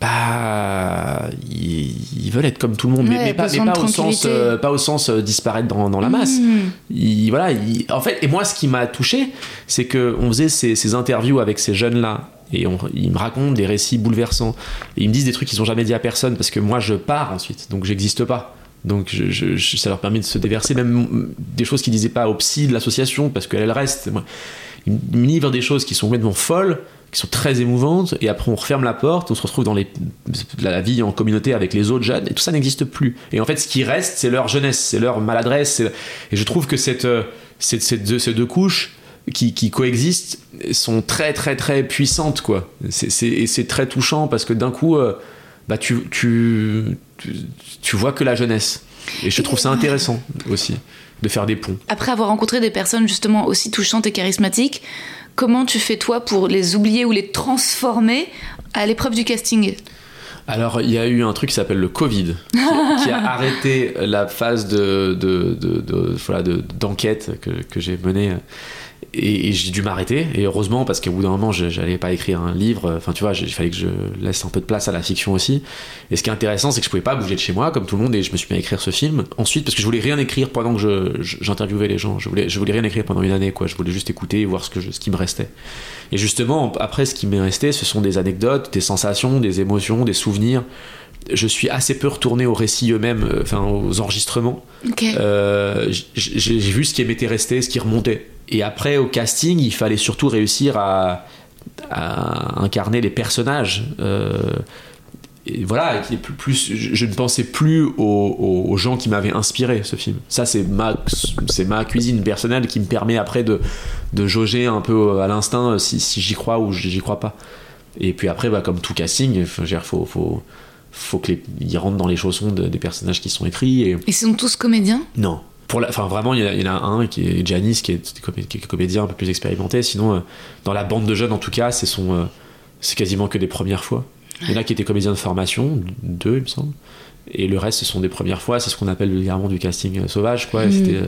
bah, ils, ils veulent être comme tout le monde, mais, Ouais, mais pas, mais au sens, euh, pas au sens euh, disparaître dans, dans la masse. hmm. Ils- voilà, ils- en fait, et moi, ce qui m'a touché, c'est que on faisait ces, ces interviews avec ces jeunes-là, et on- ils me racontent des récits bouleversants, et ils me disent des trucs qu'ils ont jamais dit à personne, parce que moi, je pars ensuite, donc j'existe pas. Donc je- je- je- ça leur permet de se déverser, même des choses qu'ils disaient pas au psy de l'association, parce qu'elle reste. Moi, ils me livrent des choses qui sont complètement folles, qui sont très émouvantes, et après on referme la porte, on se retrouve dans les, la vie en communauté avec les autres jeunes, et tout ça n'existe plus. Et en fait, ce qui reste, c'est leur jeunesse, c'est leur maladresse, et je trouve que cette, euh, cette- ces, deux, ces deux couches qui, qui coexistent sont très très très puissantes, quoi. Et c'est très touchant parce que d'un coup, euh, bah, tu, tu, tu, tu vois que la jeunesse. Et je trouve ça intéressant aussi de faire des ponts. Après avoir rencontré des personnes justement aussi touchantes et charismatiques, comment tu fais toi pour les oublier ou les transformer à l'épreuve du casting? Alors, il y a eu un truc qui s'appelle le Covid, qui, qui a arrêté la phase de, de, de- de- voilà, de- d'enquête que, que j'ai menée. Et, et j'ai dû m'arrêter. Et heureusement, parce qu'au bout d'un moment, j'allais pas écrire un livre. Enfin, tu vois, il fallait que je laisse un peu de place à la fiction aussi. Et ce qui est intéressant, c'est que je pouvais pas bouger de chez moi, comme tout le monde, et je me suis mis à écrire ce film. Ensuite, parce que je voulais rien écrire pendant que j'interviewais les gens. Je voulais, je voulais rien écrire pendant une année, quoi. Je voulais juste écouter et voir ce, que je- ce qui me restait. Et justement, après, ce qui m'est resté, ce sont des anecdotes, des sensations, des émotions, des souvenirs. Je suis assez peu retourné aux récits eux-mêmes, euh, enfin aux enregistrements. Ok. Euh, j'ai vu ce qui m'était resté, ce qui remontait. Et après, au casting, il fallait surtout réussir à, à incarner les personnages. Euh, et voilà, plus, je, je ne pensais plus aux, gens qui m'avaient inspiré ce film. Ça, c'est ma, c'est ma cuisine personnelle qui me permet après de, de jauger un peu à l'instinct si, si j'y crois ou j'y crois pas. Et puis après, bah, comme tout casting, il faut, faut, faut, faut qu'ils rentrent dans les chaussons de- des personnages qui sont écrits. Et, Ils sont tous comédiens? Non. Pour la, enfin, vraiment, il y, en a- il y en a un qui est Janice, qui est, qui est comédien un peu plus expérimenté. Sinon, euh, dans la bande de jeunes, en tout cas, c'est son, euh, c'est quasiment que des premières fois. Il y en a qui étaient comédiens de formation, deux, il me semble. Et le reste, ce sont des premières fois. C'est ce qu'on appelle vulgairement du casting euh, sauvage, quoi. Mhm. C'était euh,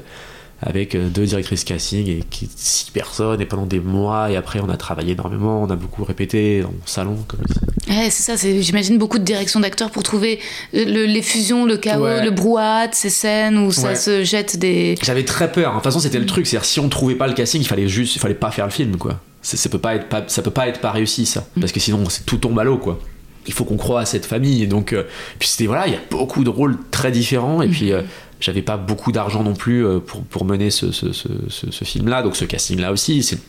avec euh, deux directrices casting et six personnes et pendant des mois. Et après, on a travaillé énormément. On a beaucoup répété en salon, comme on dit. Ouais, c'est ça, c'est, j'imagine beaucoup de direction d'acteurs pour trouver le- les fusions, le chaos, Ouais. le brouhaha de ces scènes où ça Ouais. se jette des. J'avais très peur. De toute façon, c'était le truc. C'est-à-dire, si on trouvait pas le casting, il fallait juste, il fallait pas faire le film, quoi. C'est- Ça peut pas être, pas, ça peut pas être pas réussi, ça. Parce que sinon, tout tombe à l'eau, quoi. Il faut qu'on croie à cette famille. Et donc, euh, puis c'était voilà, il y a beaucoup de rôles très différents. Et puis, euh, j'avais pas beaucoup d'argent non plus euh, pour, pour mener ce, ce, ce, film-là, donc ce casting-là aussi. C'est,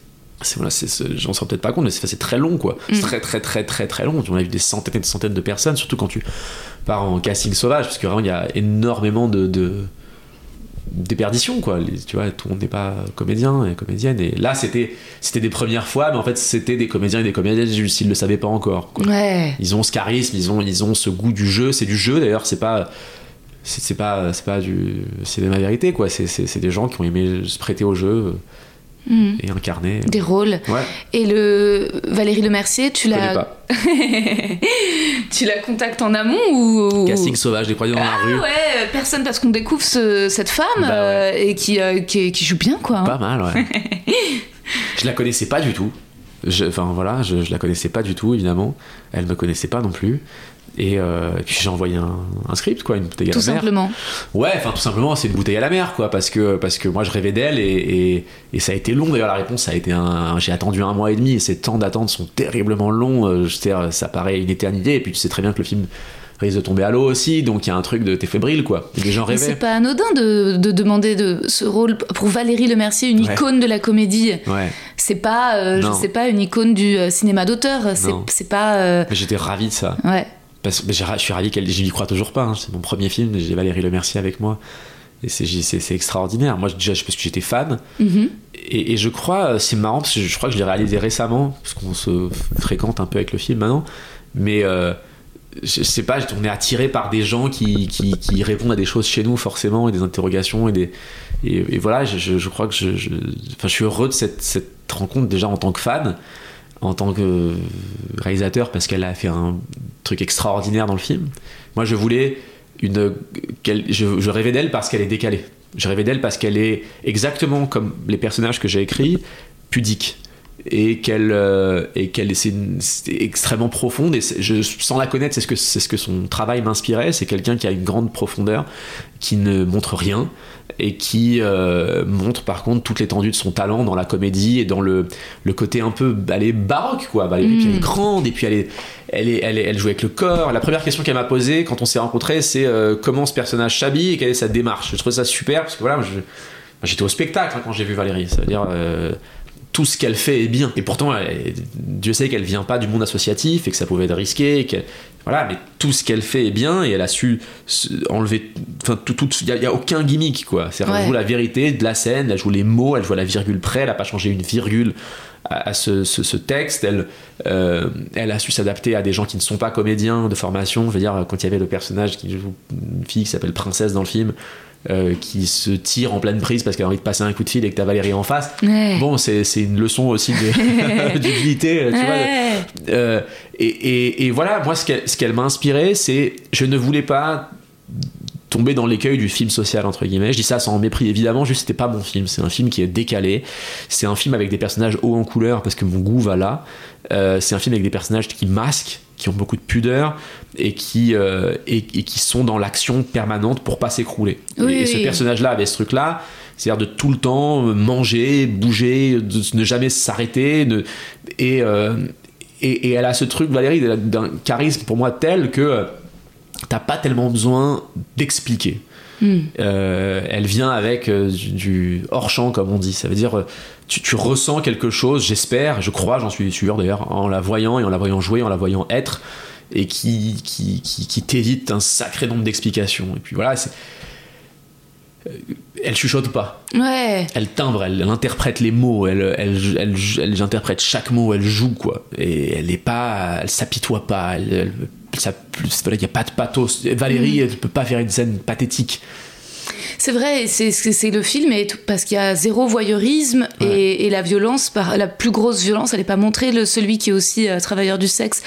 c'est, voilà, j'en sens peut-être pas compte, mais c'est, très long, quoi. C'est très, très, très, très, très long. On a vu des centaines et des centaines de personnes, surtout quand tu pars en casting sauvage, parce que vraiment, il y a énormément de. de déperdition quoi Les- tu vois tout le monde n'est pas comédien et comédienne et là c'était c'était des premières fois mais en fait c'était des comédiens et des comédiennes juste ils le savaient pas encore quoi. Ouais. Ils ont ce charisme, ils ont, ils ont ce goût du jeu. C'est du jeu d'ailleurs, c'est pas. C'est pas, c'est pas du cinéma vérité quoi. C'est- C'est c'est des gens qui ont aimé se prêter au jeu Mhm. et incarner. Des rôles. Ouais, Et le Valérie Lemercier, tu l'as pas. tu la contactes en amont ou? Casting sauvage, des croisés dans la Ah rue. ouais, personne parce qu'on découvre ce- cette femme Bah ouais. euh, et qui, euh, qui, qui joue bien quoi. hein. Pas mal, ouais. je la connaissais pas du tout. Enfin voilà, je, je la connaissais pas du tout évidemment. Elle me connaissait pas non plus. Et, euh, et puis j'ai envoyé un, un script quoi, une bouteille à Tout la mer. simplement. Ouais, enfin tout simplement, c'est une bouteille à la mer, quoi, parce que parce que moi je rêvais d'elle et, et, et ça a été long. D'ailleurs, la réponse ça a été un, j'ai attendu un mois et demi et ces temps d'attente sont terriblement longs. Euh, je ça paraît une éternité et puis tu sais très bien que le film risque de tomber à l'eau aussi, donc il y a un truc de t'es fébrile, quoi. Et les gens Mais C'est rêvaient. pas anodin de, de demander de ce rôle pour Valérie Lemercier, une Ouais. icône de la comédie. Ouais, C'est pas, euh, je sais pas, une icône du cinéma d'auteur. C'est pas. euh, j'étais ravi de ça. Ouais. Parce que j'ai- je suis ravi qu'elle, je n'y crois toujours pas. hein. C'est mon premier film, j'ai Valérie Le Mercier avec moi. Et c'est, extraordinaire. Moi, déjà, parce que j'étais fan. Mhm. Et, et je crois, euh, c'est marrant, parce que je crois que je l'ai réalisé récemment, parce qu'on se fréquente un peu avec le film maintenant. Mais euh, je sais pas, on est attiré par des gens qui, qui, qui répondent à des choses chez nous, forcément, et des interrogations. Et, des, et, et voilà, je, je- je crois que je, je, enfin, je suis heureux de cette, cette rencontre, déjà en tant que fan, en tant que réalisateur, parce qu'elle a fait un truc extraordinaire dans le film. Moi, je voulais une. je, rêvais d'elle parce qu'elle est décalée. Je rêvais d'elle parce qu'elle est exactement comme les personnages que j'ai écrits, pudique. Et qu'elle euh, extrêmement profonde et sans la connaître c'est ce que c'est ce que son travail m'inspirait c'est quelqu'un qui a une grande profondeur qui ne montre rien et qui euh, montre par contre toute l'étendue de son talent dans la comédie et dans le, le côté un peu elle est baroque quoi. Valérie puis elle est grande et puis elle est elle est, elle est- elle joue avec le corps. La première question qu'elle m'a posée quand on s'est rencontrés c'est euh, comment ce personnage s'habille et quelle est sa démarche? Je trouvais ça super parce que voilà je- j'étais au spectacle hein, quand j'ai vu Valérie. Ça veut dire euh, tout ce qu'elle fait est bien. Et pourtant, elle- Dieu sait qu'elle vient pas du monde associatif et que ça pouvait être risqué. et voilà, mais tout ce qu'elle fait est bien et elle a su enlever. Enfin, tout, tout, il y, a- aucun gimmick quoi. C'est Ouais. elle joue la vérité de la scène, elle joue les mots, elle joue à la virgule près. Elle a pas changé une virgule à, à ce, ce- ce texte. Elle, euh, elle a su s'adapter à des gens qui ne sont pas comédiens de formation. Je veux dire, quand il y avait le personnage qui joue une fille qui s'appelle Princesse dans le film. Euh, qui se tire en pleine prise parce qu'elle a envie de passer un coup de fil et que t'as Valérie en face. Ouais. Bon, c'est c'est une leçon aussi de- d'humilité, tu vois. Euh, et, et- et voilà, moi, ce qu'elle ce qu'elle m'a inspiré, c'est je ne voulais pas tomber dans l'écueil du film social entre guillemets. Je dis ça sans mépris évidemment, juste c'était pas mon film. C'est un film qui est décalé. C'est un film avec des personnages hauts en couleur parce que mon goût va là. Euh, c'est un film avec des personnages qui masquent, qui ont beaucoup de pudeur et qui euh, et, et qui sont dans l'action permanente pour pas s'écrouler. Oui, et, et ce personnage-là avait ce truc-là. C'est-à-dire de tout le temps manger, bouger, de ne jamais s'arrêter. Et, euh, et, et elle a ce truc, Valérie, d'un charisme pour moi tel que euh, t'as pas tellement besoin d'expliquer. Euh, elle vient avec euh, du, du hors-champ, comme on dit. Ça veut dire, euh, tu, tu ressens quelque chose, j'espère, je crois, j'en suis sûr d'ailleurs, en la voyant et en la voyant jouer, en la voyant être, et qui, qui, qui, qui t'évite un sacré nombre d'explications. Et puis voilà, c'est. Elle chuchote pas, Ouais. elle timbre, elle, elle interprète les mots, elle, elle, elle, elle, interprète chaque mot, elle joue quoi. Et elle est pas, elle s'apitoie pas, elle- ça, il n'y a pas de pathos. Valérie, elle peut pas faire une scène pathétique. C'est vrai, c'est le film, et tout- parce qu'il y a zéro voyeurisme et, et la violence, par, la plus grosse violence, elle n'est pas montrée. Le, celui qui est aussi euh, travailleur du sexe,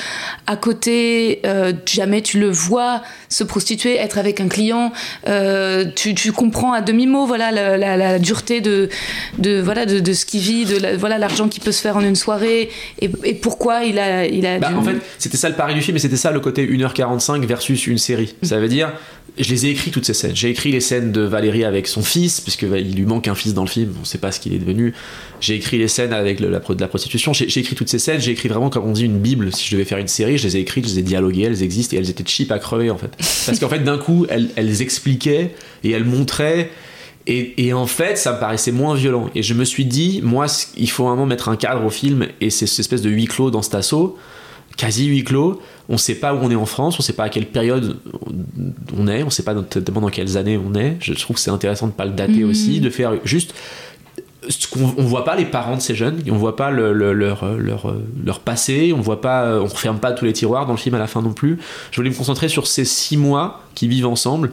à côté, euh, jamais tu le vois se prostituer, être avec un client. euh, tu, tu comprends à demi-mot voilà, la, la- la dureté de, de, voilà, de, de ce qu'il vit, de la- voilà l'argent qui peut se faire en une soirée, et, et pourquoi il a, il a Bah, en fait, c'était ça le pari du film, et c'était ça le côté 1h45 versus une série. Ça veut dire, je les ai écrits toutes ces scènes. J'ai écrit les scènes de Valérie avec son fils, puisque il lui manque un fils dans le film, on sait pas ce qu'il est devenu. J'ai écrit les scènes avec le- la, de la prostitution. J'ai écrit toutes ces scènes. J'ai écrit vraiment, comme on dit, une bible. Si je devais faire une série, je les ai écrites, je les ai dialoguées, elles existent et elles étaient cheap à crever en fait. Parce qu'en fait, d'un coup, elles, elles expliquaient et elles montraient. Et, et en fait, ça me paraissait moins violent. Et je me suis dit, moi, il faut vraiment mettre un cadre au film. Et c'est cette espèce de huis clos dans cet assaut, quasi huis clos. On sait pas où on est en France, on sait pas à quelle période on est, on sait pas notamment dans quelles années on est. Je trouve que c'est intéressant de pas le dater aussi, de faire juste on voit pas les parents de ces jeunes, on voit pas le- le- leur, leur, leur passé, on voit pas, on referme pas tous les tiroirs dans le film à la fin non plus. Je voulais me concentrer sur ces six mois qui vivent ensemble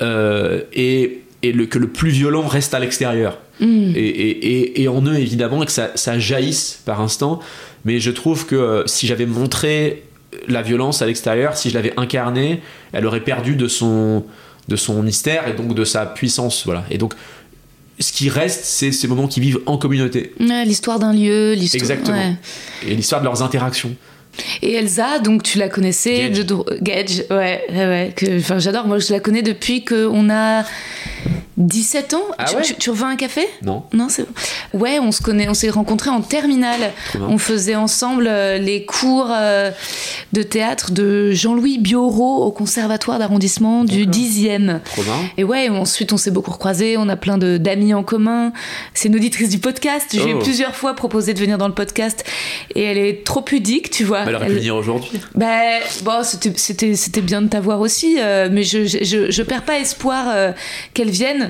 euh, et, et le, que le plus violent reste à l'extérieur. Et, et- et- et en eux évidemment et que ça, ça jaillisse par instant. Mais je trouve que euh, si j'avais montré la violence à l'extérieur, si je l'avais incarnée, elle aurait perdu de son, de son mystère et donc de sa puissance. Voilà. Et donc ce qui reste, c'est ces moments qui vivent en communauté. Ouais, l'histoire d'un lieu, l'histoire. Exactement. ouais. Et l'histoire de leurs interactions. Et Elsa, donc tu la connaissais Gage. de Dro- Gage, ouais, ouais, ouais, que, enfin j'adore. Moi, je la connais depuis qu'on a 17 ans. Ah tu, ouais tu, tu revends un café? Non Non, c'est. Ouais, on se connaît, on s'est rencontrés en terminale. On faisait ensemble euh, les cours euh, de théâtre de Jean-Louis Biorot au conservatoire d'arrondissement du D'accord. 10e. Trop marrant. Et ouais, ensuite on s'est beaucoup recroisés, on a plein de- d'amis en commun. C'est une auditrice du podcast. Je lui ai Oh. plusieurs fois proposé de venir dans le podcast et elle est trop pudique, tu vois. Bah, elle aurait pu venir aujourd'hui. bah, bon, c'était- c'était c'était bien de t'avoir aussi, euh, mais je, je, je, je perds pas espoir qu'elle vienne.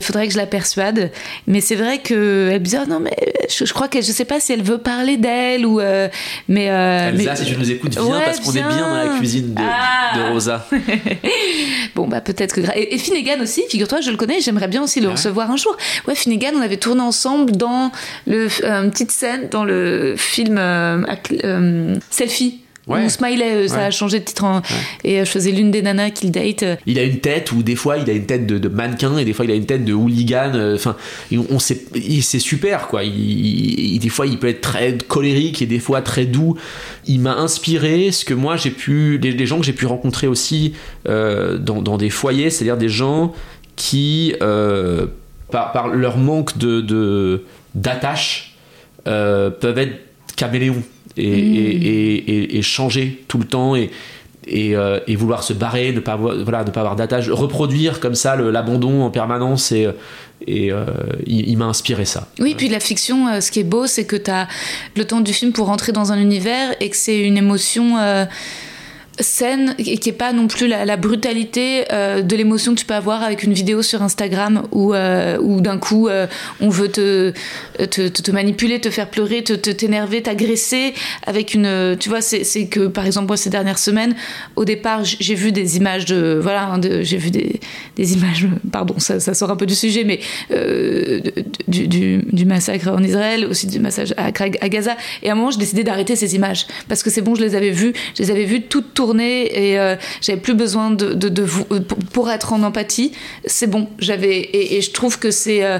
Il faudrait que je la persuade. Mais c'est vrai qu'elle me dit Ah non, mais je, je crois que je sais pas si elle veut parler d'elle ou. euh, mais, euh, Elsa, mais- si tu nous écoutes, viens Ouais, parce qu'on est bien dans la cuisine de, Ah. de Rosa. Bon, bah peut-être que. Et, et Finnegan aussi, figure-toi, je le connais, j'aimerais bien aussi le Ah recevoir un jour. Ouais, Finnegan, on avait tourné ensemble dans le, euh, une petite scène dans le film euh, euh, Selfie. Ouais. Smiley, euh, ça Ouais. a changé de titre. en- Et euh, je faisais l'une des nanas qu'il date. euh, Il a une tête où des fois il a une tête de, de mannequin et des fois il a une tête de hooligan. Enfin, on, sait, c'est super quoi. Il, il- des fois il peut être très colérique et des fois très doux. Il m'a inspiré ce que moi j'ai pu, les, les gens que j'ai pu rencontrer aussi euh, dans, dans des foyers, c'est-à-dire des gens qui, euh, par, par leur manque de d'attache, peuvent être caméléons et, et, et- et- changer tout le temps et, et, euh, et vouloir se barrer, ne pas avoir, voilà, ne pas avoir d'attache, reproduire comme ça l'abandon en permanence et, et euh, il, il m'a inspiré ça. Oui, puis la fiction, euh, ce qui est beau, c'est que tu as le temps du film pour rentrer dans un univers et que c'est une émotion euh, saine et qui est pas non plus la, brutalité euh, de l'émotion que tu peux avoir avec une vidéo sur Instagram où, euh, où d'un coup euh, on veut te, te, manipuler, te faire pleurer, te t'énerver, t'agresser avec une. Tu vois, c'est que par exemple, moi ces dernières semaines, au départ, j'ai vu des images de. Voilà, hein, j'ai vu des, des images. Pardon, ça, sort un peu du sujet, mais du, du, massacre en Israël, aussi du massacre à, à Gaza. Et à un moment, j'ai décidé d'arrêter ces images parce que c'est bon, je les avais vues, je les avais vues toutes tournées et euh, j'avais plus besoin de, vous pour, pour être en empathie. C'est bon, j'avais et, je trouve que c'est euh,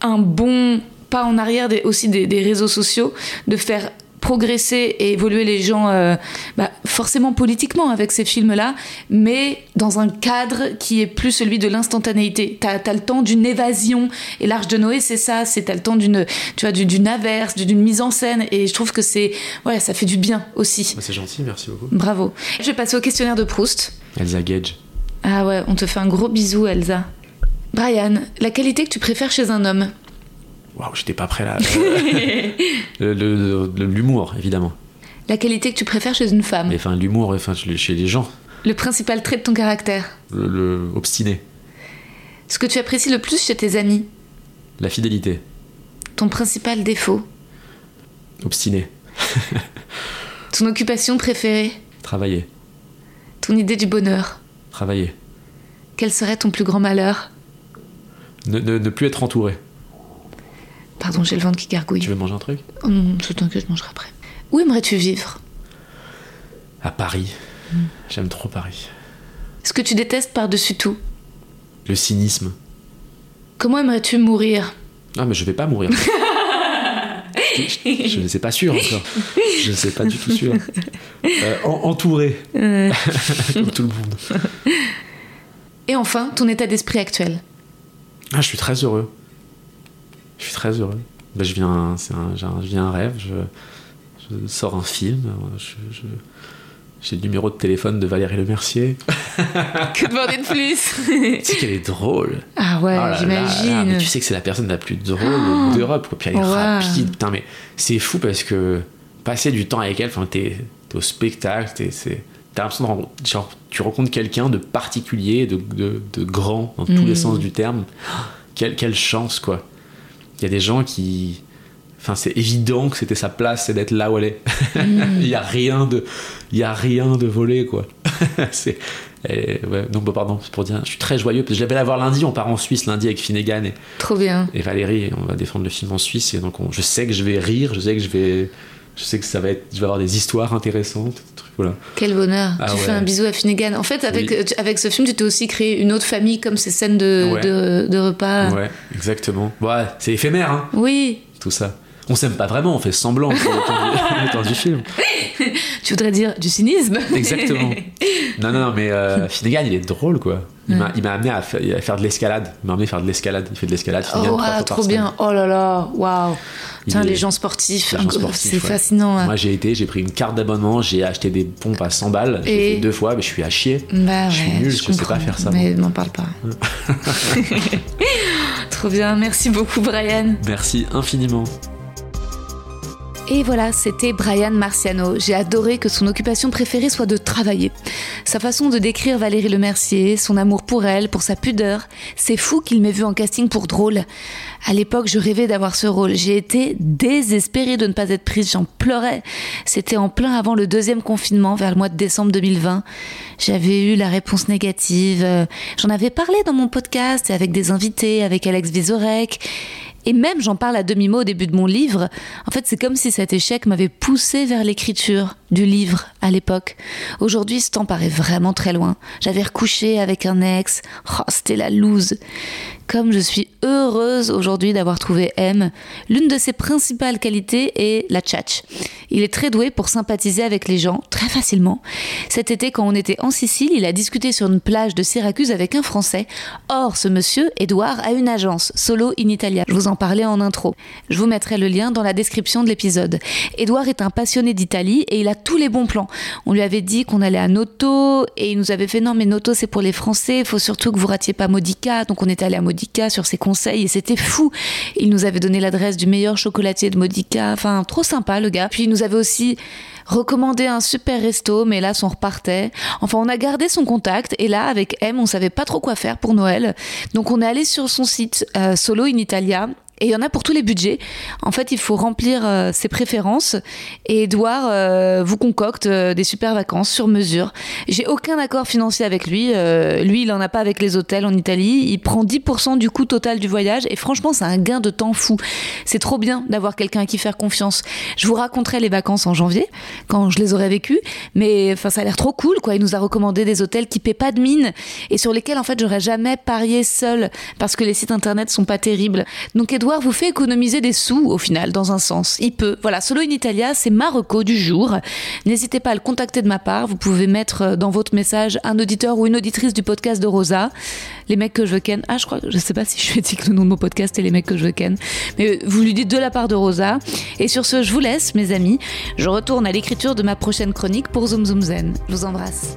un bon pas en arrière aussi des réseaux sociaux de faire progresser et évoluer les gens euh, bah, forcément politiquement avec ces films-là, mais dans un cadre qui est plus celui de l'instantanéité. T'as as le temps d'une évasion et l'Arche de Noé, c'est ça, c'est t'as le temps d'une, tu vois, d'une- averse, d'une mise en scène, et je trouve que c'est, ouais, ça fait du bien aussi. C'est gentil, merci beaucoup. Bravo. Je vais passer au questionnaire de Proust. Elsa Gage. Ah ouais, on te fait un gros bisou, Elsa. Brian, la qualité que tu préfères chez un homme? Waouh, j'étais pas prêt là. Le- L'humour, évidemment. La qualité que tu préfères chez une femme Mais enfin, l'humour, enfin, chez les gens. Le principal trait de ton caractère Le, le obstiné. Ce que tu apprécies le plus chez tes amis La fidélité. Ton principal défaut Obstiné. Ton occupation préférée Travailler. Ton idée du bonheur Travailler. Quel serait ton plus grand malheur Ne, ne- ne plus être entouré. Pardon, j'ai le ventre qui gargouille. Tu veux manger un truc? Oh non, je t'inquiète, je mangerai après. Où aimerais-tu vivre? À Paris. J'aime trop Paris. Ce que tu détestes par-dessus tout? Le cynisme. Comment aimerais-tu mourir? Ah, mais je vais pas mourir. je, je ne sais pas sûr encore. Je ne sais pas du tout sûr. Euh, en- entouré. Comme tout le monde. Et enfin, ton état d'esprit actuel? Ah, je suis très heureux. Je suis très heureux. Ben, je viens, un, un- je viens un rêve. Je, je sors un film. Je, j'ai le numéro de téléphone de Valérie Lemercier. que demander de plus? Tu sais qu'elle est drôle. Ah ouais, Oh j'imagine. mais tu sais que c'est la personne la plus drôle Oh. d'Europe. Puis elle est rapide. Putain, mais c'est fou parce que passer du temps avec elle, t'es, t'es au spectacle, t'as l'impression de rencontrer- genre, tu rencontres quelqu'un de particulier, de, de, de grand, dans tous Mm. les sens du terme. Quelle, quelle chance, quoi. Il y a des gens qui. Enfin, c'est évident que c'était sa place, c'est d'être là où elle est. Il y a rien de, il y a rien de volé, quoi. c'est, ouais, donc, bon, pardon, c'est pour dire, je suis très joyeux parce que je l'avais la voir lundi. On part en Suisse lundi avec Finnegan et, Trop bien. et Valérie. et on va défendre le film en Suisse et donc on- je sais que je vais rire, je sais que je vais, je sais que ça va être, je vais avoir des histoires intéressantes, Quel bonheur. Ah tu ouais. fais un bisou à Finnegan. En fait, avec, Oui. tu- avec ce film, tu t'es aussi créé une autre famille comme ces scènes de, Ouais. de, de repas. Ouais, exactement. Ouais, c'est éphémère, hein, Oui. tout ça. On s'aime pas vraiment, on fait semblant pour le temps du, le temps du film. Tu voudrais dire du cynisme Exactement. Non, non, non, mais euh, Finnegan, il est drôle, quoi. Il m'a- il m'a amené à fa- à faire, de l'escalade. Il m'a amené à faire de l'escalade. Il fait de l'escalade. Oh, par trop bien. Oh là là, waouh. Putain, les gens sportifs, c'est ouais. fascinant. hein. Moi, j'ai été, j'ai pris une carte d'abonnement, j'ai acheté des pompes à 100 balles. J'ai Et- fait deux fois, mais je suis à chier. Bah je suis ouais, nul, je sais comprends. pas faire ça, Mais m'en parle pas. Trop bien, merci beaucoup Brian. Merci infiniment. Et voilà, c'était Brian Marciano. J'ai adoré que son occupation préférée soit de travailler. Sa façon de décrire Valérie Lemercier, son amour pour elle, pour sa pudeur, c'est fou qu'il m'ait vu en casting pour drôle. À l'époque, je rêvais d'avoir ce rôle. J'ai été désespérée de ne pas être prise, j'en pleurais. C'était en plein avant le deuxième confinement, vers le mois de décembre 2020. J'avais eu la réponse négative. Euh, J'en avais parlé dans mon podcast avec des invités, avec Alex Vizorek. Et même, j'en parle à demi-mot au début de mon livre. En fait, c'est comme si cet échec m'avait poussé vers l'écriture du livre à l'époque. Aujourd'hui, ce temps paraît vraiment très loin. J'avais recouché avec un ex. Oh, c'était la loose. Comme je suis heureuse aujourd'hui d'avoir trouvé M, l'une de ses principales qualités est la tchatch. Il est très doué pour sympathiser avec les gens très facilement. Cet été, quand on était en Sicile, il a discuté sur une plage de Syracuse avec un Français. Or, ce monsieur, Edouard, a une agence, Solo in Italia. Je vous en parlais en intro. Je vous mettrai le lien dans la description de l'épisode. Edouard est un passionné d'Italie et il a tous les bons plans. On lui avait dit qu'on allait à Noto et il nous avait fait non mais Noto c'est pour les Français, il faut surtout que vous ratiez pas Modica. Donc on est allé à Modica sur ses conseils et c'était fou. Il nous avait donné l'adresse du meilleur chocolatier de Modica. Enfin, trop sympa le gars. Puis il nous avait aussi recommandé un super resto, mais là, on repartait. Enfin, on a gardé son contact et là, avec M, on savait pas trop quoi faire pour Noël. Donc, on est allé sur son site euh, Solo in Italia. Et il y en a pour tous les budgets. En fait, il faut remplir euh, ses préférences et Edouard euh, vous concocte euh, des super vacances sur mesure. J'ai aucun accord financier avec lui. Lui, il en a pas avec les hôtels en Italie. Il prend 10% du coût total du voyage et franchement, c'est un gain de temps fou. C'est trop bien d'avoir quelqu'un à qui faire confiance. Je vous raconterai les vacances en janvier quand je les aurai vécues, mais ça a l'air trop cool, quoi. Il nous a recommandé des hôtels qui paient pas de mine et sur lesquels, en fait, j'aurais jamais parié seul parce que les sites internet sont pas terribles. Donc, Edouard vous fait économiser des sous au final, dans un sens. Il peut. Voilà, Solo in Italia, c'est Marocco du jour. N'hésitez pas à le contacter de ma part. Vous pouvez mettre dans votre message un auditeur ou une auditrice du podcast de Rosa. Les mecs que je veux ken. Ah, je crois, je sais pas si je lui ai dit que le nom de mon podcast est Les mecs que je veux ken. Mais vous lui dites de la part de Rosa. Et sur ce, je vous laisse, mes amis. Je retourne à l'écriture de ma prochaine chronique pour Zoom Zoom Zen. Je vous embrasse.